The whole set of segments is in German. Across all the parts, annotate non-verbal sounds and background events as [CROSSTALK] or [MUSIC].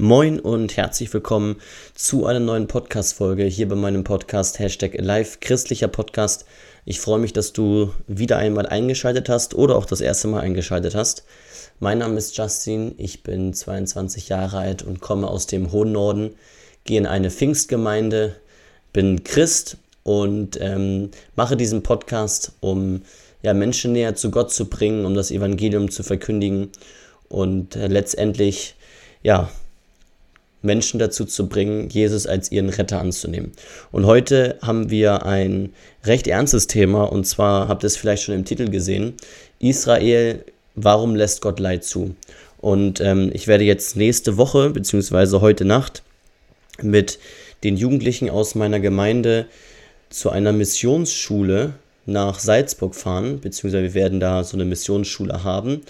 Moin und herzlich willkommen zu einer neuen Podcast-Folge hier bei meinem Podcast Hashtag Alive, christlicher Podcast. Ich freue mich, dass du wieder einmal eingeschaltet hast oder auch das erste Mal eingeschaltet hast. Mein Name ist Justin, ich bin 22 Jahre alt und komme aus dem hohen Norden, gehe in eine Pfingstgemeinde, bin Christ und ähm, mache diesen Podcast, um ja, Menschen näher zu Gott zu bringen, um das Evangelium zu verkündigen und äh, letztendlich ja, Menschen dazu zu bringen, Jesus als ihren Retter anzunehmen. Und heute haben wir ein recht ernstes Thema, und zwar habt ihr es vielleicht schon im Titel gesehen, Israel, warum lässt Gott Leid zu? Und ähm, ich werde jetzt nächste Woche, beziehungsweise heute Nacht, mit den Jugendlichen aus meiner Gemeinde zu einer Missionsschule nach Salzburg fahren, beziehungsweise wir werden da so eine Missionsschule haben.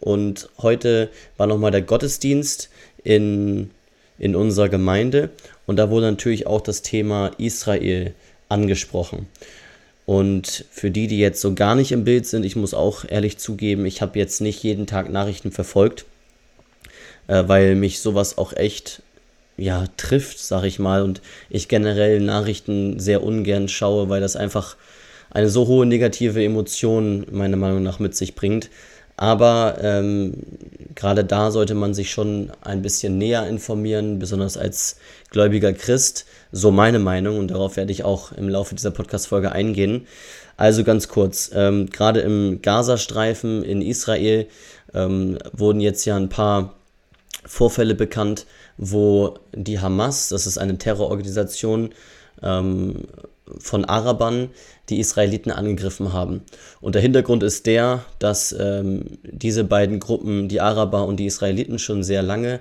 Und heute war nochmal der Gottesdienst in in unserer Gemeinde und da wurde natürlich auch das Thema Israel angesprochen. Und für die, die jetzt so gar nicht im Bild sind, ich muss auch ehrlich zugeben, ich habe jetzt nicht jeden Tag Nachrichten verfolgt, äh, weil mich sowas auch echt ja trifft, sag ich mal, und ich generell Nachrichten sehr ungern schaue, weil das einfach eine so hohe negative Emotion meiner Meinung nach mit sich bringt. Aber ähm, gerade da sollte man sich schon ein bisschen näher informieren, besonders als gläubiger Christ. So meine Meinung und darauf werde ich auch im Laufe dieser Podcast-Folge eingehen. Also ganz kurz, ähm, gerade im Gazastreifen in Israel ähm, wurden jetzt ja ein paar Vorfälle bekannt, wo die Hamas, das ist eine Terrororganisation, ähm, von Arabern die Israeliten angegriffen haben. Und der Hintergrund ist der, dass ähm, diese beiden Gruppen, die Araber und die Israeliten, schon sehr lange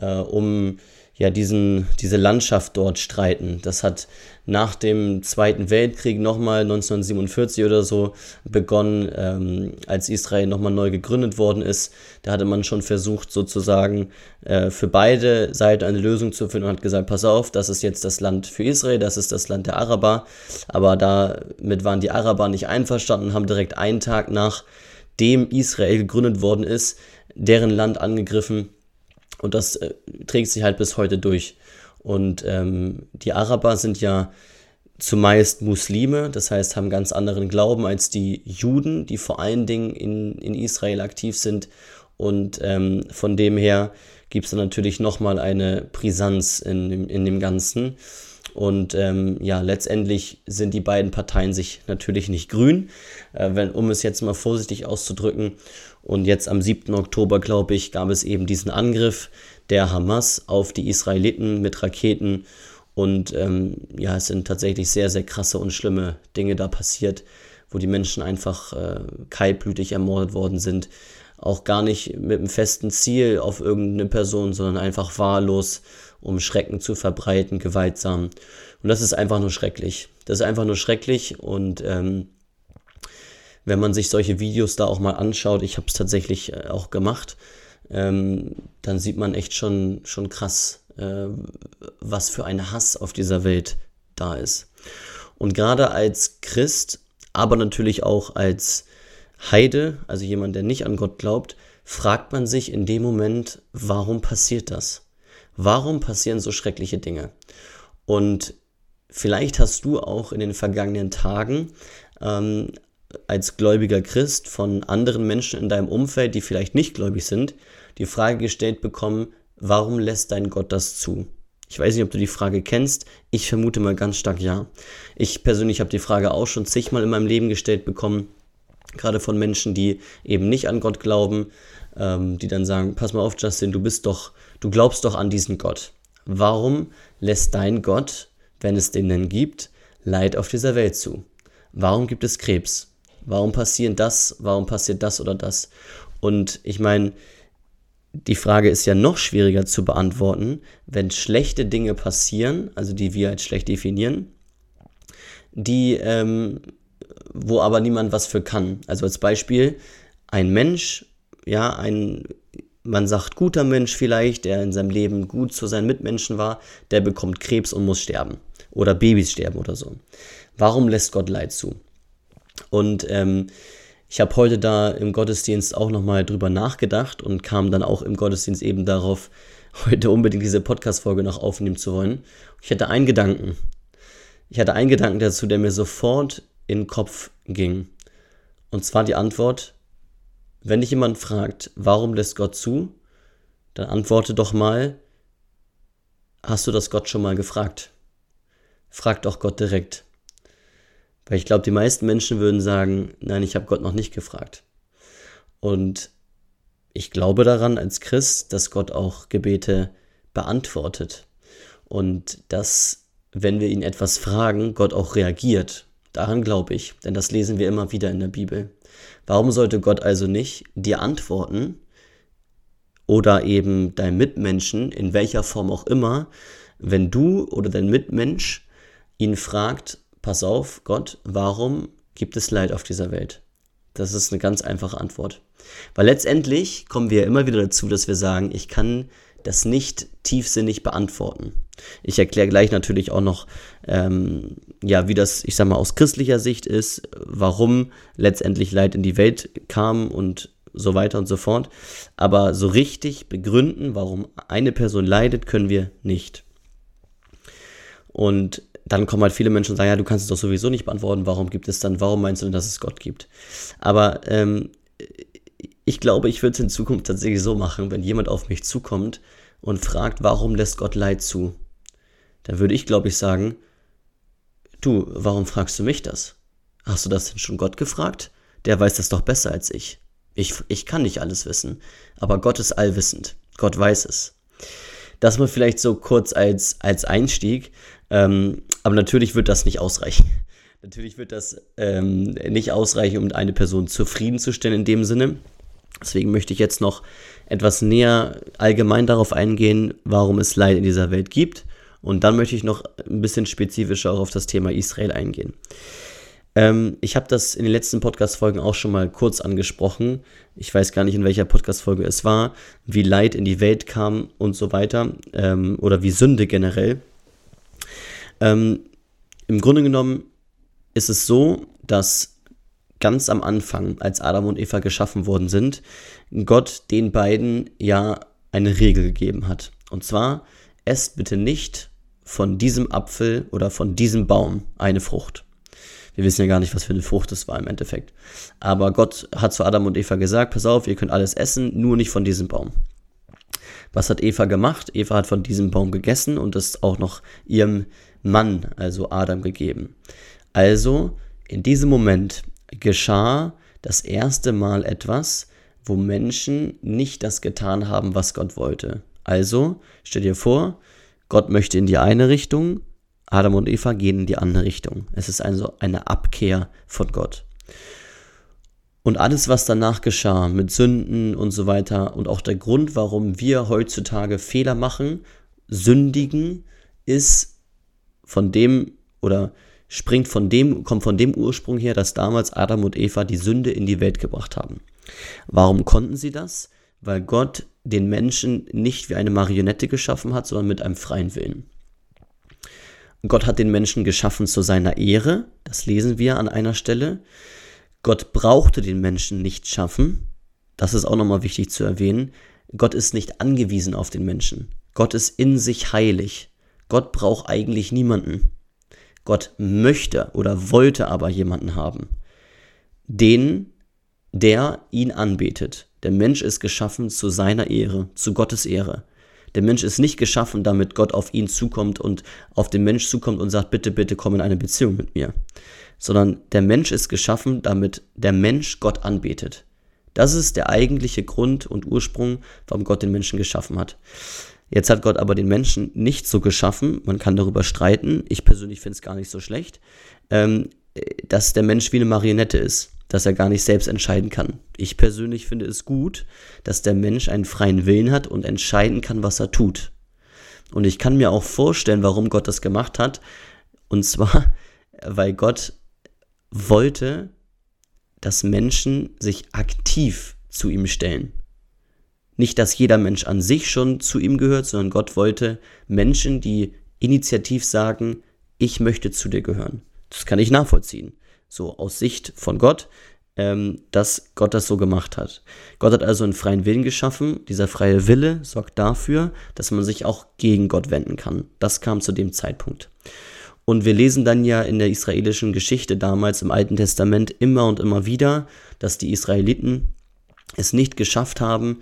äh, um ja, diesen, diese Landschaft dort streiten. Das hat nach dem Zweiten Weltkrieg nochmal 1947 oder so begonnen, ähm, als Israel nochmal neu gegründet worden ist. Da hatte man schon versucht, sozusagen äh, für beide Seiten eine Lösung zu finden und hat gesagt, pass auf, das ist jetzt das Land für Israel, das ist das Land der Araber. Aber damit waren die Araber nicht einverstanden und haben direkt einen Tag nachdem Israel gegründet worden ist, deren Land angegriffen und das äh, trägt sich halt bis heute durch. Und ähm, die Araber sind ja zumeist Muslime, das heißt haben ganz anderen Glauben als die Juden, die vor allen Dingen in, in Israel aktiv sind. Und ähm, von dem her gibt es natürlich nochmal eine Brisanz in, in dem Ganzen. Und ähm, ja, letztendlich sind die beiden Parteien sich natürlich nicht grün, äh, wenn, um es jetzt mal vorsichtig auszudrücken. Und jetzt am 7. Oktober, glaube ich, gab es eben diesen Angriff der Hamas auf die Israeliten mit Raketen. Und ähm, ja, es sind tatsächlich sehr, sehr krasse und schlimme Dinge da passiert, wo die Menschen einfach äh, kaltblütig ermordet worden sind. Auch gar nicht mit einem festen Ziel auf irgendeine Person, sondern einfach wahllos, um Schrecken zu verbreiten, gewaltsam. Und das ist einfach nur schrecklich. Das ist einfach nur schrecklich und ähm, wenn man sich solche Videos da auch mal anschaut, ich habe es tatsächlich äh, auch gemacht, ähm, dann sieht man echt schon, schon krass, äh, was für ein Hass auf dieser Welt da ist. Und gerade als Christ, aber natürlich auch als Heide, also jemand, der nicht an Gott glaubt, fragt man sich in dem Moment, warum passiert das? Warum passieren so schreckliche Dinge? Und vielleicht hast du auch in den vergangenen Tagen ähm, als gläubiger Christ von anderen Menschen in deinem Umfeld, die vielleicht nicht gläubig sind, die Frage gestellt bekommen, warum lässt dein Gott das zu? Ich weiß nicht, ob du die Frage kennst. Ich vermute mal ganz stark ja. Ich persönlich habe die Frage auch schon zigmal in meinem Leben gestellt bekommen, gerade von Menschen, die eben nicht an Gott glauben, ähm, die dann sagen, pass mal auf, Justin, du bist doch, du glaubst doch an diesen Gott. Warum lässt dein Gott, wenn es den denn gibt, Leid auf dieser Welt zu? Warum gibt es Krebs? Warum passiert das? Warum passiert das oder das? Und ich meine, die Frage ist ja noch schwieriger zu beantworten, wenn schlechte Dinge passieren, also die wir als schlecht definieren, die, ähm, wo aber niemand was für kann. Also als Beispiel, ein Mensch, ja, ein, man sagt guter Mensch vielleicht, der in seinem Leben gut zu seinen Mitmenschen war, der bekommt Krebs und muss sterben. Oder Babys sterben oder so. Warum lässt Gott Leid zu? Und ähm, ich habe heute da im Gottesdienst auch nochmal drüber nachgedacht und kam dann auch im Gottesdienst eben darauf, [LAUGHS] heute unbedingt diese Podcast-Folge noch aufnehmen zu wollen. Ich hatte einen Gedanken. Ich hatte einen Gedanken dazu, der mir sofort in den Kopf ging. Und zwar die Antwort, wenn dich jemand fragt, warum lässt Gott zu, dann antworte doch mal, hast du das Gott schon mal gefragt? Frag doch Gott direkt. Weil ich glaube, die meisten Menschen würden sagen, nein, ich habe Gott noch nicht gefragt. Und ich glaube daran als Christ, dass Gott auch Gebete beantwortet. Und dass, wenn wir ihn etwas fragen, Gott auch reagiert. Daran glaube ich, denn das lesen wir immer wieder in der Bibel. Warum sollte Gott also nicht dir antworten oder eben dein Mitmenschen, in welcher Form auch immer, wenn du oder dein Mitmensch ihn fragt, pass auf, Gott, warum gibt es Leid auf dieser Welt? Das ist eine ganz einfache Antwort. Weil letztendlich kommen wir immer wieder dazu, dass wir sagen, ich kann das nicht tiefsinnig beantworten. Ich erkläre gleich natürlich auch noch, ähm, ja, wie das, ich sag mal, aus christlicher Sicht ist, warum letztendlich Leid in die Welt kam und so weiter und so fort. Aber so richtig begründen, warum eine Person leidet, können wir nicht. Und dann kommen halt viele Menschen und sagen, ja, du kannst es doch sowieso nicht beantworten, warum gibt es dann, warum meinst du denn, dass es Gott gibt? Aber ähm, ich glaube, ich würde es in Zukunft tatsächlich so machen, wenn jemand auf mich zukommt und fragt, warum lässt Gott Leid zu? Dann würde ich, glaube ich, sagen, du, warum fragst du mich das? Hast du das denn schon Gott gefragt? Der weiß das doch besser als ich. Ich, ich kann nicht alles wissen, aber Gott ist allwissend. Gott weiß es. Das mal vielleicht so kurz als, als Einstieg. Ähm, aber natürlich wird das nicht ausreichen. Natürlich wird das ähm, nicht ausreichen, um eine Person zufriedenzustellen in dem Sinne. Deswegen möchte ich jetzt noch etwas näher allgemein darauf eingehen, warum es Leid in dieser Welt gibt. Und dann möchte ich noch ein bisschen spezifischer auch auf das Thema Israel eingehen. Ähm, ich habe das in den letzten Podcast-Folgen auch schon mal kurz angesprochen. Ich weiß gar nicht, in welcher Podcast-Folge es war, wie Leid in die Welt kam und so weiter. Ähm, oder wie Sünde generell. Ähm, Im Grunde genommen ist es so, dass ganz am Anfang, als Adam und Eva geschaffen worden sind, Gott den beiden ja eine Regel gegeben hat. Und zwar, esst bitte nicht von diesem Apfel oder von diesem Baum eine Frucht. Wir wissen ja gar nicht, was für eine Frucht es war im Endeffekt. Aber Gott hat zu Adam und Eva gesagt, pass auf, ihr könnt alles essen, nur nicht von diesem Baum. Was hat Eva gemacht? Eva hat von diesem Baum gegessen und es auch noch ihrem Mann, also Adam, gegeben. Also, in diesem Moment geschah das erste Mal etwas, wo Menschen nicht das getan haben, was Gott wollte. Also, stell dir vor, Gott möchte in die eine Richtung, Adam und Eva gehen in die andere Richtung. Es ist also eine Abkehr von Gott. Und alles, was danach geschah mit Sünden und so weiter und auch der Grund, warum wir heutzutage Fehler machen, sündigen, ist von dem oder springt von dem, kommt von dem Ursprung her, dass damals Adam und Eva die Sünde in die Welt gebracht haben. Warum konnten sie das? Weil Gott den Menschen nicht wie eine Marionette geschaffen hat, sondern mit einem freien Willen. Gott hat den Menschen geschaffen zu seiner Ehre, das lesen wir an einer Stelle. Gott brauchte den Menschen nicht schaffen, das ist auch nochmal wichtig zu erwähnen. Gott ist nicht angewiesen auf den Menschen. Gott ist in sich heilig. Gott braucht eigentlich niemanden. Gott möchte oder wollte aber jemanden haben. Den, der ihn anbetet. Der Mensch ist geschaffen zu seiner Ehre, zu Gottes Ehre. Der Mensch ist nicht geschaffen, damit Gott auf ihn zukommt und auf den Mensch zukommt und sagt, bitte, bitte komm in eine Beziehung mit mir. Sondern der Mensch ist geschaffen, damit der Mensch Gott anbetet. Das ist der eigentliche Grund und Ursprung, warum Gott den Menschen geschaffen hat. Jetzt hat Gott aber den Menschen nicht so geschaffen, man kann darüber streiten, ich persönlich finde es gar nicht so schlecht, ähm, dass der Mensch wie eine Marionette ist, dass er gar nicht selbst entscheiden kann. Ich persönlich finde es gut, dass der Mensch einen freien Willen hat und entscheiden kann, was er tut. Und ich kann mir auch vorstellen, warum Gott das gemacht hat. Und zwar, [LAUGHS] weil Gott wollte, dass Menschen sich aktiv zu ihm stellen. Nicht, dass jeder Mensch an sich schon zu ihm gehört, sondern Gott wollte Menschen, die initiativ sagen, ich möchte zu dir gehören. Das kann ich nachvollziehen. So aus Sicht von Gott ähm, dass Gott das so gemacht hat. Gott hat also einen freien Willen geschaffen. Dieser freie Wille sorgt dafür, dass man sich auch gegen Gott wenden kann. Das kam zu dem Zeitpunkt. Und wir lesen dann ja in der israelischen Geschichte damals im Alten Testament immer und immer wieder, dass die Israeliten es nicht geschafft haben,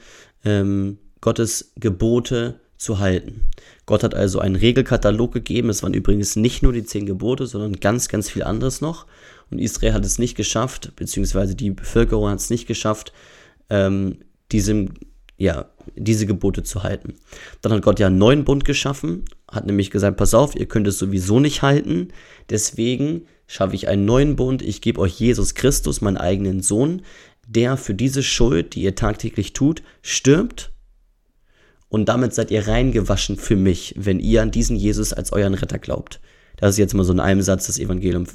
ähm, Gottes Gebote zu halten. Gott hat also einen Regelkatalog gegeben. Es waren übrigens nicht nur die zehn Gebote, sondern ganz, ganz viel anderes noch. Und Israel hat es nicht geschafft, beziehungsweise die Bevölkerung hat es nicht geschafft, ähm, diesem, ja, diese Gebote zu halten. Dann hat Gott ja einen neuen Bund geschaffen, hat nämlich gesagt, pass auf, ihr könnt es sowieso nicht halten, deswegen schaffe ich einen neuen Bund, ich gebe euch Jesus Christus, meinen eigenen Sohn, der für diese Schuld, die ihr tagtäglich tut, stirbt und damit seid ihr reingewaschen für mich, wenn ihr an diesen Jesus als euren Retter glaubt. Das ist jetzt mal so in einem Satz das Evangelium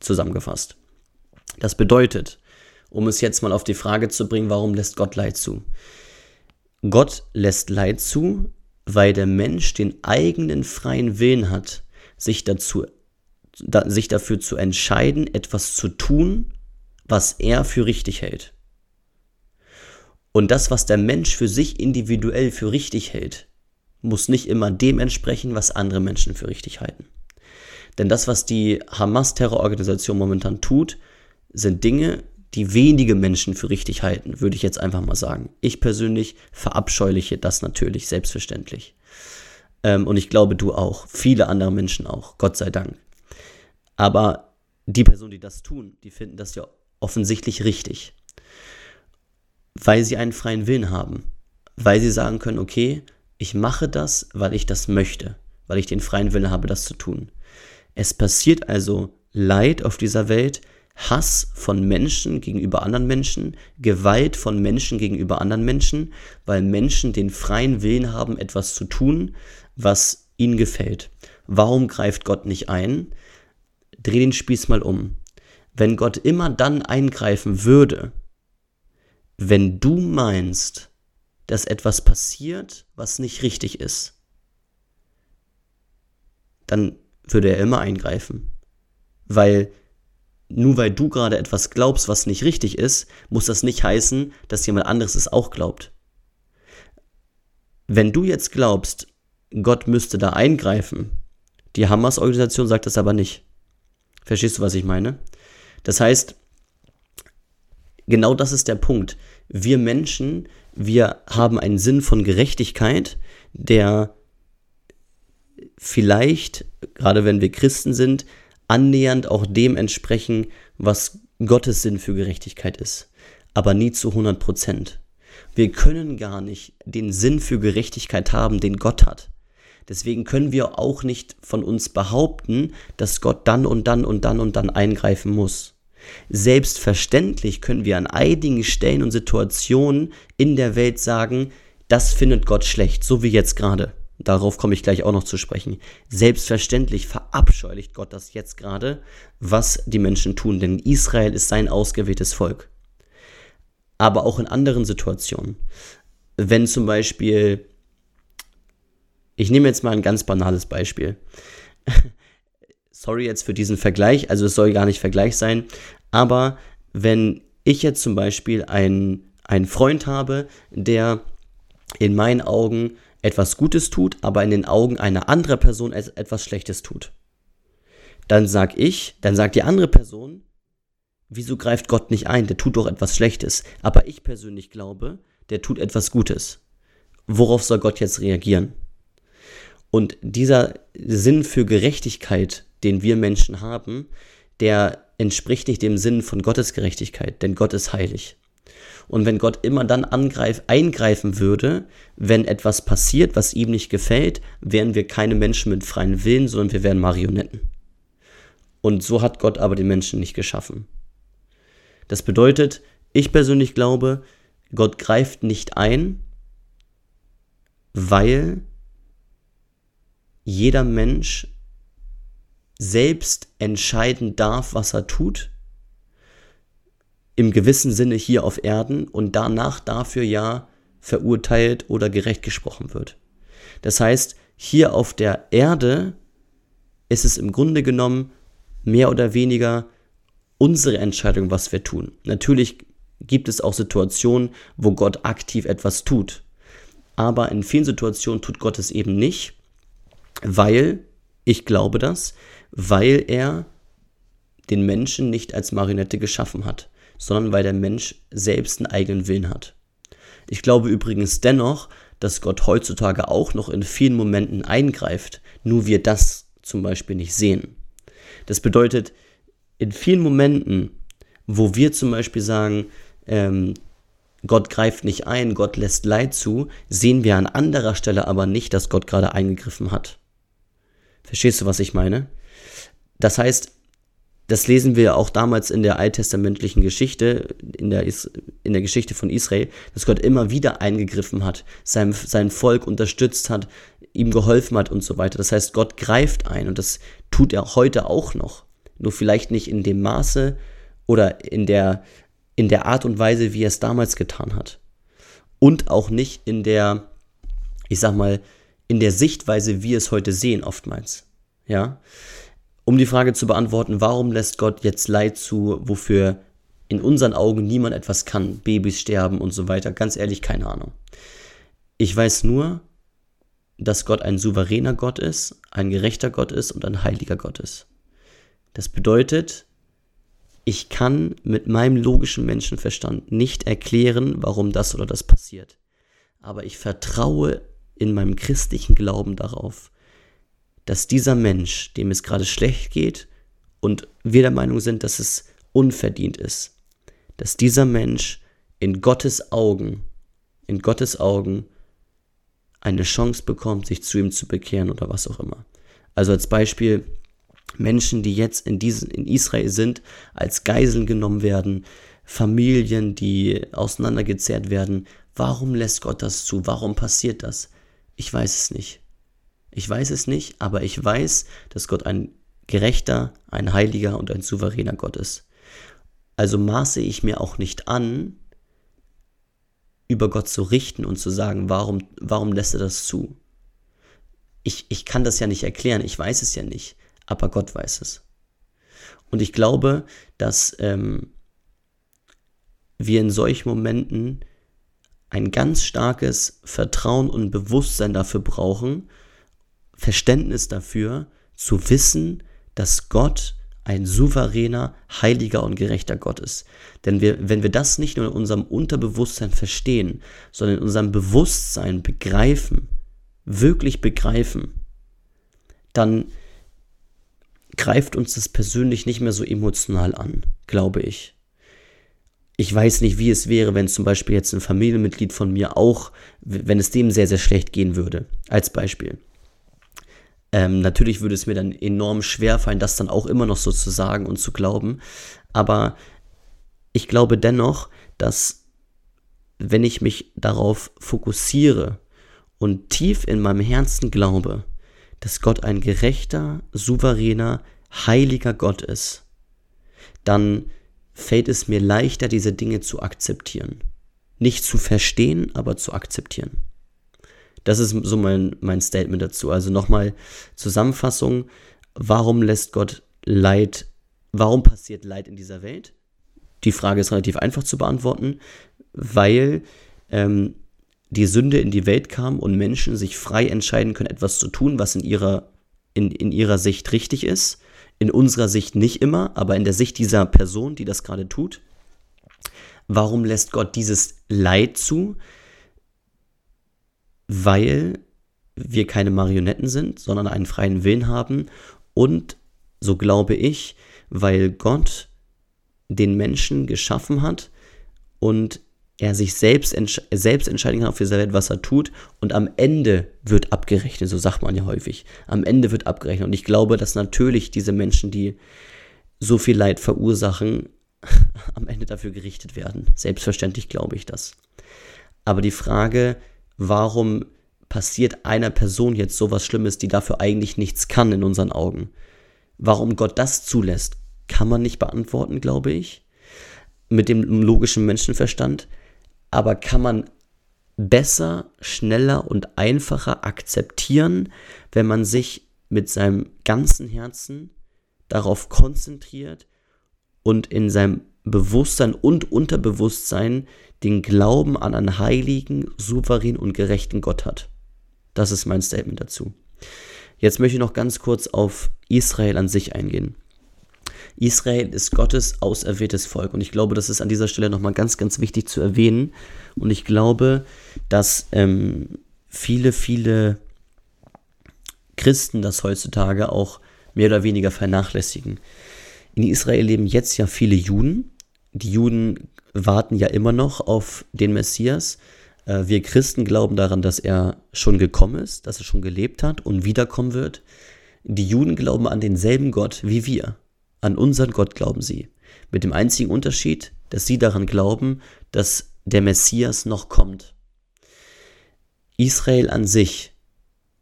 zusammengefasst. Das bedeutet, um es jetzt mal auf die Frage zu bringen, warum lässt Gott Leid zu? Gott lässt Leid zu, weil der Mensch den eigenen freien Willen hat, sich dazu da, sich dafür zu entscheiden, etwas zu tun, was er für richtig hält. Und das, was der Mensch für sich individuell für richtig hält, muss nicht immer dem entsprechen, was andere Menschen für richtig halten. Denn das, was die Hamas-Terrororganisation momentan tut, sind Dinge, die wenige Menschen für richtig halten, würde ich jetzt einfach mal sagen. Ich persönlich verabscheuliche das natürlich, selbstverständlich. Ähm, und ich glaube, du auch. Viele andere Menschen auch, Gott sei Dank. Aber die Personen, die das tun, die finden das ja offensichtlich richtig weil sie einen freien Willen haben, weil sie sagen können, okay, ich mache das, weil ich das möchte, weil ich den freien Willen habe, das zu tun. Es passiert also Leid auf dieser Welt, Hass von Menschen gegenüber anderen Menschen, Gewalt von Menschen gegenüber anderen Menschen, weil Menschen den freien Willen haben, etwas zu tun, was ihnen gefällt. Warum greift Gott nicht ein? Dreh den Spieß mal um. Wenn Gott immer dann eingreifen würde, wenn du meinst, dass etwas passiert, was nicht richtig ist, dann würde er immer eingreifen. Weil nur weil du gerade etwas glaubst, was nicht richtig ist, muss das nicht heißen, dass jemand anderes es auch glaubt. Wenn du jetzt glaubst, Gott müsste da eingreifen, die Hamas-Organisation sagt das aber nicht. Verstehst du, was ich meine? Das heißt, genau das ist der Punkt. Wir Menschen, wir haben einen Sinn von Gerechtigkeit, der vielleicht, gerade wenn wir Christen sind, annähernd auch dem entsprechen, was Gottes Sinn für Gerechtigkeit ist, aber nie zu 100 Prozent. Wir können gar nicht den Sinn für Gerechtigkeit haben, den Gott hat. Deswegen können wir auch nicht von uns behaupten, dass Gott dann und dann und dann und dann eingreifen muss. Selbstverständlich können wir an einigen Stellen und Situationen in der Welt sagen, das findet Gott schlecht, so wie jetzt gerade. Darauf komme ich gleich auch noch zu sprechen. Selbstverständlich verabscheulicht Gott das jetzt gerade, was die Menschen tun, denn Israel ist sein ausgewähltes Volk. Aber auch in anderen Situationen. Wenn zum Beispiel, ich nehme jetzt mal ein ganz banales Beispiel. [LAUGHS] Sorry jetzt für diesen Vergleich, also es soll gar nicht Vergleich sein, aber wenn ich jetzt zum Beispiel einen, einen Freund habe, der in meinen Augen etwas Gutes tut, aber in den Augen einer anderen Person etwas Schlechtes tut, dann sag ich, dann sagt die andere Person, wieso greift Gott nicht ein? Der tut doch etwas Schlechtes. Aber ich persönlich glaube, der tut etwas Gutes. Worauf soll Gott jetzt reagieren? Und dieser Sinn für Gerechtigkeit, den wir Menschen haben, der entspricht nicht dem Sinn von Gottes Gerechtigkeit, denn Gott ist heilig. Und wenn Gott immer dann angreif, eingreifen würde, wenn etwas passiert, was ihm nicht gefällt, wären wir keine Menschen mit freiem Willen, sondern wir wären Marionetten. Und so hat Gott aber den Menschen nicht geschaffen. Das bedeutet, ich persönlich glaube, Gott greift nicht ein, weil jeder Mensch selbst entscheiden darf, was er tut, im gewissen Sinne hier auf Erden und danach dafür ja verurteilt oder gerecht gesprochen wird. Das heißt, hier auf der Erde ist es im Grunde genommen mehr oder weniger unsere Entscheidung, was wir tun. Natürlich gibt es auch Situationen, wo Gott aktiv etwas tut. Aber in vielen Situationen tut Gott es eben nicht, weil, ich glaube das, weil er den Menschen nicht als Marionette geschaffen hat, sondern weil der Mensch selbst einen eigenen Willen hat. Ich glaube übrigens dennoch, dass Gott heutzutage auch noch in vielen Momenten eingreift, nur wir das zum Beispiel nicht sehen. Das bedeutet, in vielen Momenten, wo wir zum Beispiel sagen, ähm, Gott greift nicht ein, Gott lässt Leid zu, sehen wir an anderer Stelle aber nicht, dass Gott gerade eingegriffen hat. Verstehst du, was ich meine? Das heißt, das lesen wir auch damals in der alttestamentlichen Geschichte, in der, in der Geschichte von Israel, dass Gott immer wieder eingegriffen hat, sein, sein Volk unterstützt hat, ihm geholfen hat und so weiter. Das heißt, Gott greift ein und das tut er heute auch noch. Nur vielleicht nicht in dem Maße oder in der, in der Art und Weise, wie er es damals getan hat. Und auch nicht in der, ich sag mal, in der Sichtweise, wie wir es heute sehen, oftmals. Ja um die Frage zu beantworten, warum lässt Gott jetzt Leid zu, wofür in unseren Augen niemand etwas kann, Babys sterben und so weiter, ganz ehrlich, keine Ahnung. Ich weiß nur, dass Gott ein souveräner Gott ist, ein gerechter Gott ist und ein heiliger Gott ist. Das bedeutet, ich kann mit meinem logischen Menschenverstand nicht erklären, warum das oder das passiert. Aber ich vertraue in meinem christlichen Glauben darauf, dass dieser Mensch, dem es gerade schlecht geht und wir der Meinung sind, dass es unverdient ist, dass dieser Mensch in Gottes Augen, in Gottes Augen eine Chance bekommt, sich zu ihm zu bekehren oder was auch immer. Also als Beispiel Menschen, die jetzt in, diesen, in Israel sind, als Geiseln genommen werden, Familien, die auseinandergezerrt werden. Warum lässt Gott das zu? Warum passiert das? Ich weiß es nicht. Ich weiß es nicht, aber ich weiß, dass Gott ein gerechter, ein heiliger und ein souveräner Gott ist. Also maße ich mir auch nicht an, über Gott zu richten und zu sagen, warum, warum lässt er das zu? Ich, ich kann das ja nicht erklären, ich weiß es ja nicht, aber Gott weiß es. Und ich glaube, dass ähm, wir in solchen Momenten ein ganz starkes Vertrauen und Bewusstsein dafür brauchen, Verständnis dafür, zu wissen, dass Gott ein souveräner, heiliger und gerechter Gott ist. Denn wir, wenn wir das nicht nur in unserem Unterbewusstsein verstehen, sondern in unserem Bewusstsein begreifen, wirklich begreifen, dann greift uns das persönlich nicht mehr so emotional an, glaube ich. Ich weiß nicht, wie es wäre, wenn zum Beispiel jetzt ein Familienmitglied von mir auch, wenn es dem sehr, sehr schlecht gehen würde, als Beispiel. Ähm, natürlich würde es mir dann enorm schwer fallen, das dann auch immer noch so zu sagen und zu glauben. Aber ich glaube dennoch, dass wenn ich mich darauf fokussiere und tief in meinem Herzen glaube, dass Gott ein gerechter, souveräner, heiliger Gott ist, dann fällt es mir leichter, diese Dinge zu akzeptieren. Nicht zu verstehen, aber zu akzeptieren. Das ist so mein, mein Statement dazu. Also nochmal Zusammenfassung. Warum lässt Gott Leid, warum passiert Leid in dieser Welt? Die Frage ist relativ einfach zu beantworten, weil ähm, die Sünde in die Welt kam und Menschen sich frei entscheiden können, etwas zu tun, was in ihrer, in, in ihrer Sicht richtig ist. In unserer Sicht nicht immer, aber in der Sicht dieser Person, die das gerade tut. Warum lässt Gott dieses Leid zu? weil wir keine Marionetten sind, sondern einen freien Willen haben und, so glaube ich, weil Gott den Menschen geschaffen hat und er sich selbst, entsch selbst entscheiden kann auf dieser Welt, was er tut und am Ende wird abgerechnet, so sagt man ja häufig. Am Ende wird abgerechnet und ich glaube, dass natürlich diese Menschen, die so viel Leid verursachen, [LAUGHS] am Ende dafür gerichtet werden. Selbstverständlich glaube ich das. Aber die Frage, warum passiert einer Person jetzt sowas Schlimmes, die dafür eigentlich nichts kann in unseren Augen? Warum Gott das zulässt, kann man nicht beantworten, glaube ich, mit dem logischen Menschenverstand. Aber kann man besser, schneller und einfacher akzeptieren, wenn man sich mit seinem ganzen Herzen darauf konzentriert und in seinem Bewusstsein und Unterbewusstsein den Glauben an einen heiligen, souveränen und gerechten Gott hat. Das ist mein Statement dazu. Jetzt möchte ich noch ganz kurz auf Israel an sich eingehen. Israel ist Gottes auserwähltes Volk und ich glaube, das ist an dieser Stelle nochmal ganz, ganz wichtig zu erwähnen. Und ich glaube, dass ähm, viele, viele Christen das heutzutage auch mehr oder weniger vernachlässigen. In Israel leben jetzt ja viele Juden. Die Juden warten ja immer noch auf den Messias. Äh, wir Christen glauben daran, dass er schon gekommen ist, dass er schon gelebt hat und wiederkommen wird. Die Juden glauben an denselben Gott wie wir. An unseren Gott glauben sie. Mit dem einzigen Unterschied, dass sie daran glauben, dass der Messias noch kommt. Israel an sich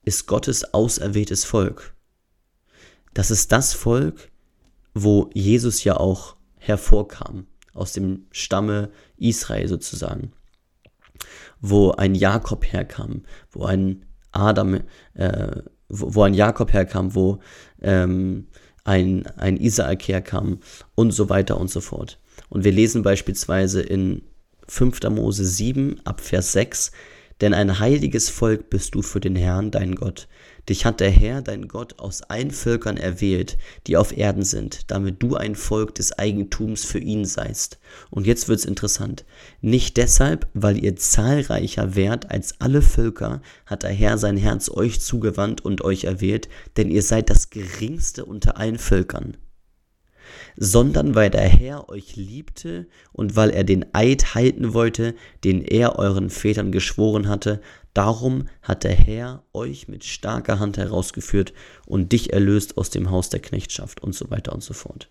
ist Gottes auserwähltes Volk. Das ist das Volk, wo Jesus ja auch hervorkam, aus dem Stamme Israel sozusagen, wo ein Jakob herkam, wo ein Adam, äh, wo, wo, ein Jakob herkam, wo ähm, ein, ein Isaak herkam und so weiter und so fort. Und wir lesen beispielsweise in 5. Mose 7 ab Vers 6, denn ein heiliges Volk bist du für den Herrn, dein Gott. Dich hat der Herr, dein Gott, aus allen Völkern erwählt, die auf Erden sind, damit du ein Volk des Eigentums für ihn seist. Und jetzt wird's interessant. Nicht deshalb, weil ihr zahlreicher wärt als alle Völker, hat der Herr sein Herz euch zugewandt und euch erwählt, denn ihr seid das geringste unter allen Völkern sondern weil der Herr euch liebte und weil er den Eid halten wollte, den er euren Vätern geschworen hatte. Darum hat der Herr euch mit starker Hand herausgeführt und dich erlöst aus dem Haus der Knechtschaft und so weiter und so fort.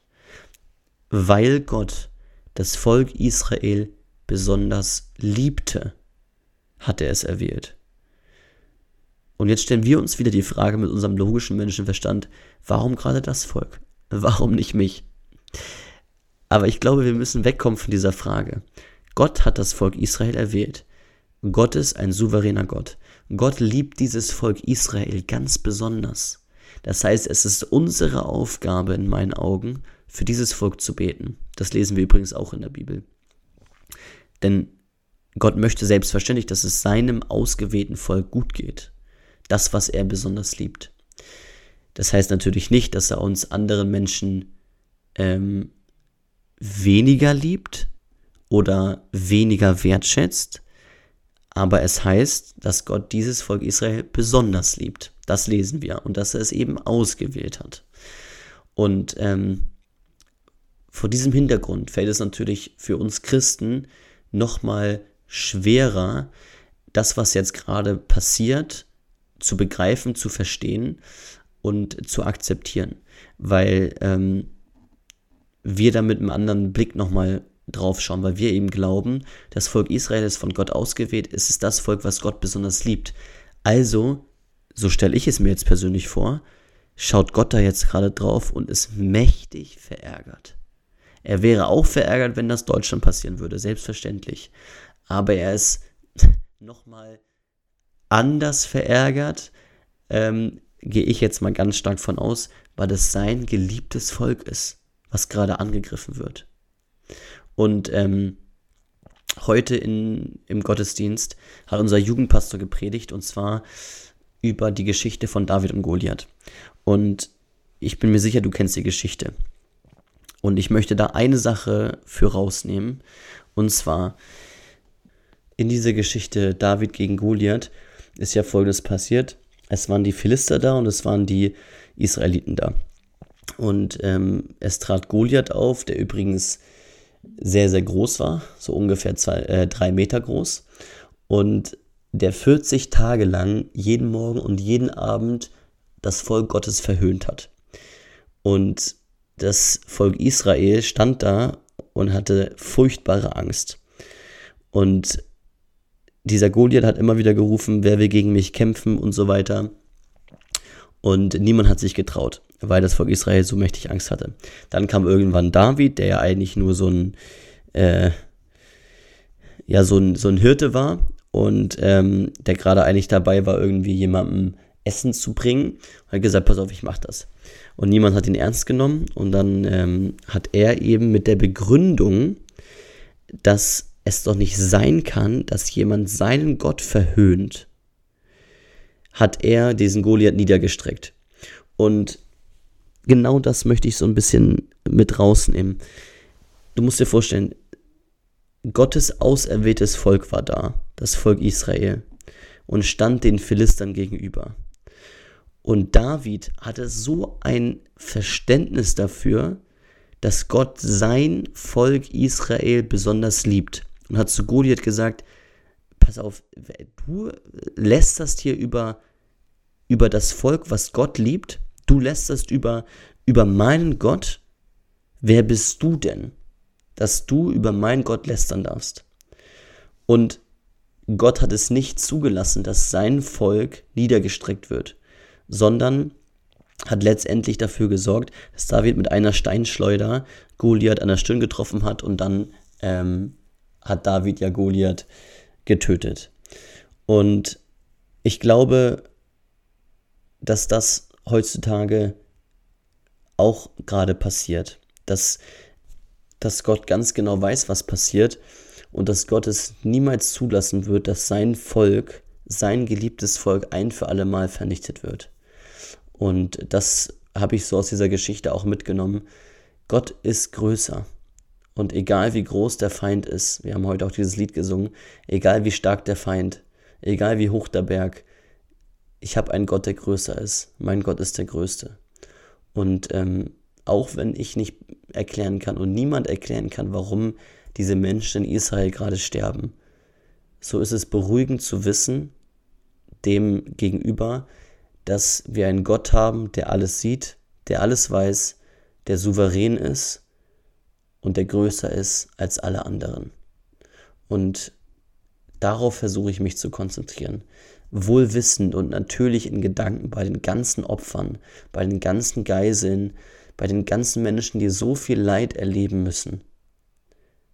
Weil Gott das Volk Israel besonders liebte, hat er es erwählt. Und jetzt stellen wir uns wieder die Frage mit unserem logischen Menschenverstand, warum gerade das Volk? Warum nicht mich? Aber ich glaube, wir müssen wegkommen von dieser Frage. Gott hat das Volk Israel erwählt. Gott ist ein souveräner Gott. Gott liebt dieses Volk Israel ganz besonders. Das heißt, es ist unsere Aufgabe in meinen Augen, für dieses Volk zu beten. Das lesen wir übrigens auch in der Bibel. Denn Gott möchte selbstverständlich, dass es seinem ausgewählten Volk gut geht. Das, was er besonders liebt. Das heißt natürlich nicht, dass er uns anderen Menschen ähm, weniger liebt oder weniger wertschätzt, aber es heißt, dass Gott dieses Volk Israel besonders liebt. Das lesen wir und dass er es eben ausgewählt hat. Und ähm, vor diesem Hintergrund fällt es natürlich für uns Christen nochmal schwerer, das, was jetzt gerade passiert, zu begreifen, zu verstehen und zu akzeptieren. Weil ähm, wir da mit einem anderen Blick nochmal drauf schauen, weil wir eben glauben, das Volk Israel ist von Gott ausgewählt, es ist das Volk, was Gott besonders liebt. Also, so stelle ich es mir jetzt persönlich vor, schaut Gott da jetzt gerade drauf und ist mächtig verärgert. Er wäre auch verärgert, wenn das Deutschland passieren würde, selbstverständlich. Aber er ist [LAUGHS] nochmal anders verärgert, ähm, gehe ich jetzt mal ganz stark von aus, weil es sein geliebtes Volk ist was gerade angegriffen wird. Und ähm, heute in, im Gottesdienst hat unser Jugendpastor gepredigt und zwar über die Geschichte von David und Goliath. Und ich bin mir sicher, du kennst die Geschichte. Und ich möchte da eine Sache für rausnehmen. Und zwar in dieser Geschichte David gegen Goliath ist ja folgendes passiert. Es waren die Philister da und es waren die Israeliten da. Und ähm, es trat Goliath auf, der übrigens sehr, sehr groß war, so ungefähr zwei, äh, drei Meter groß. Und der 40 Tage lang jeden Morgen und jeden Abend das Volk Gottes verhöhnt hat. Und das Volk Israel stand da und hatte furchtbare Angst. Und dieser Goliath hat immer wieder gerufen, wer will gegen mich kämpfen und so weiter. Und niemand hat sich getraut weil das Volk Israel so mächtig Angst hatte. Dann kam irgendwann David, der ja eigentlich nur so ein, äh, ja, so ein, so ein Hirte war und ähm, der gerade eigentlich dabei war, irgendwie jemandem Essen zu bringen. Er hat gesagt, pass auf, ich mach das. Und niemand hat ihn ernst genommen. Und dann ähm, hat er eben mit der Begründung, dass es doch nicht sein kann, dass jemand seinen Gott verhöhnt, hat er diesen Goliath niedergestreckt. Und genau das möchte ich so ein bisschen mit rausnehmen. Du musst dir vorstellen, Gottes auserwähltes Volk war da, das Volk Israel, und stand den Philistern gegenüber. Und David hatte so ein Verständnis dafür, dass Gott sein Volk Israel besonders liebt. Und hat zu Goliath gesagt, pass auf, du lästerst hier über, über das Volk, was Gott liebt. Du lästerst über, über meinen Gott. Wer bist du denn, dass du über meinen Gott lästern darfst? Und Gott hat es nicht zugelassen, dass sein Volk niedergestreckt wird, sondern hat letztendlich dafür gesorgt, dass David mit einer Steinschleuder Goliath an der Stirn getroffen hat und dann ähm, hat David ja Goliath getötet. Und ich glaube, dass das heutzutage auch gerade passiert, dass, dass Gott ganz genau weiß, was passiert und dass Gott es niemals zulassen wird, dass sein Volk, sein geliebtes Volk ein für alle Mal vernichtet wird. Und das habe ich so aus dieser Geschichte auch mitgenommen. Gott ist größer. Und egal wie groß der Feind ist, wir haben heute auch dieses Lied gesungen, egal wie stark der Feind, egal wie hoch der Berg, ich habe einen Gott, der größer ist. Mein Gott ist der Größte. Und ähm, auch wenn ich nicht erklären kann und niemand erklären kann, warum diese Menschen in Israel gerade sterben, so ist es beruhigend zu wissen, dem gegenüber, dass wir einen Gott haben, der alles sieht, der alles weiß, der souverän ist und der größer ist als alle anderen. Und darauf versuche ich mich zu konzentrieren. Wohlwissend und natürlich in Gedanken bei den ganzen Opfern, bei den ganzen Geiseln, bei den ganzen Menschen, die so viel Leid erleben müssen.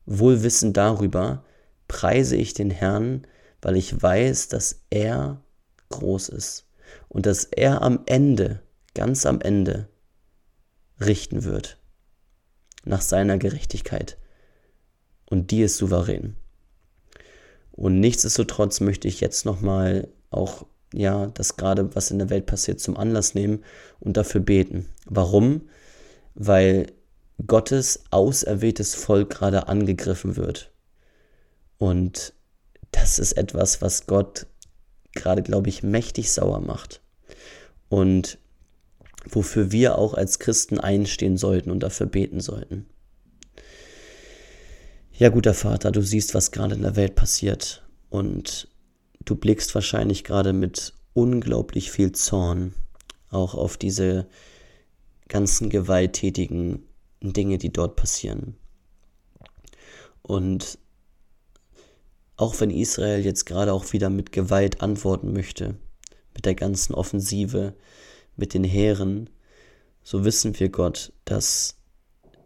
Wohlwissend darüber preise ich den Herrn, weil ich weiß, dass er groß ist und dass er am Ende, ganz am Ende, richten wird nach seiner Gerechtigkeit. Und die ist souverän. Und nichtsdestotrotz möchte ich jetzt nochmal auch, ja, das gerade, was in der Welt passiert, zum Anlass nehmen und dafür beten. Warum? Weil Gottes auserwähltes Volk gerade angegriffen wird. Und das ist etwas, was Gott gerade, glaube ich, mächtig sauer macht. Und wofür wir auch als Christen einstehen sollten und dafür beten sollten. Ja, guter Vater, du siehst, was gerade in der Welt passiert und du blickst wahrscheinlich gerade mit unglaublich viel Zorn auch auf diese ganzen gewalttätigen Dinge, die dort passieren. Und auch wenn Israel jetzt gerade auch wieder mit Gewalt antworten möchte, mit der ganzen Offensive, mit den Heeren, so wissen wir Gott, dass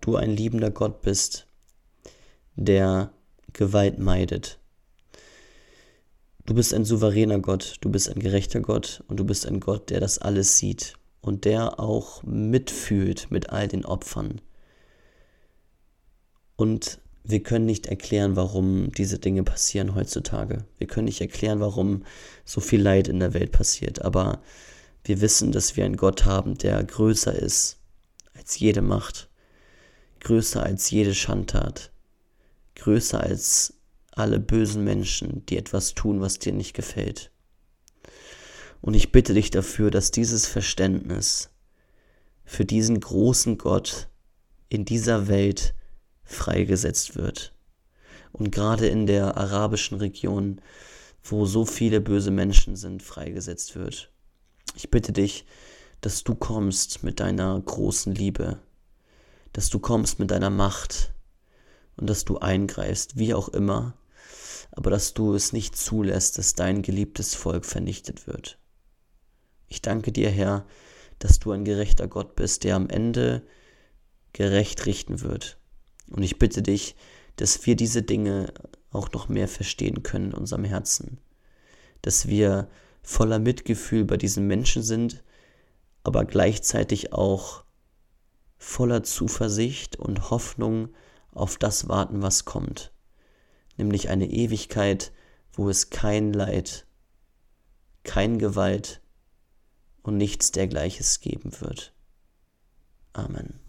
du ein liebender Gott bist, der Gewalt meidet. Du bist ein souveräner Gott, du bist ein gerechter Gott und du bist ein Gott, der das alles sieht und der auch mitfühlt mit all den Opfern. Und wir können nicht erklären, warum diese Dinge passieren heutzutage. Wir können nicht erklären, warum so viel Leid in der Welt passiert. Aber wir wissen, dass wir einen Gott haben, der größer ist als jede Macht, größer als jede Schandtat, größer als alle bösen Menschen, die etwas tun, was dir nicht gefällt. Und ich bitte dich dafür, dass dieses Verständnis für diesen großen Gott in dieser Welt freigesetzt wird. Und gerade in der arabischen Region, wo so viele böse Menschen sind, freigesetzt wird. Ich bitte dich, dass du kommst mit deiner großen Liebe, dass du kommst mit deiner Macht und dass du eingreifst, wie auch immer, aber dass du es nicht zulässt, dass dein geliebtes Volk vernichtet wird. Ich danke dir, Herr, dass du ein gerechter Gott bist, der am Ende gerecht richten wird. Und ich bitte dich, dass wir diese Dinge auch noch mehr verstehen können in unserem Herzen. Dass wir voller Mitgefühl bei diesen Menschen sind, aber gleichzeitig auch voller Zuversicht und Hoffnung auf das warten, was kommt, nämlich eine Ewigkeit, wo es kein Leid, kein Gewalt und nichts dergleichen geben wird. Amen.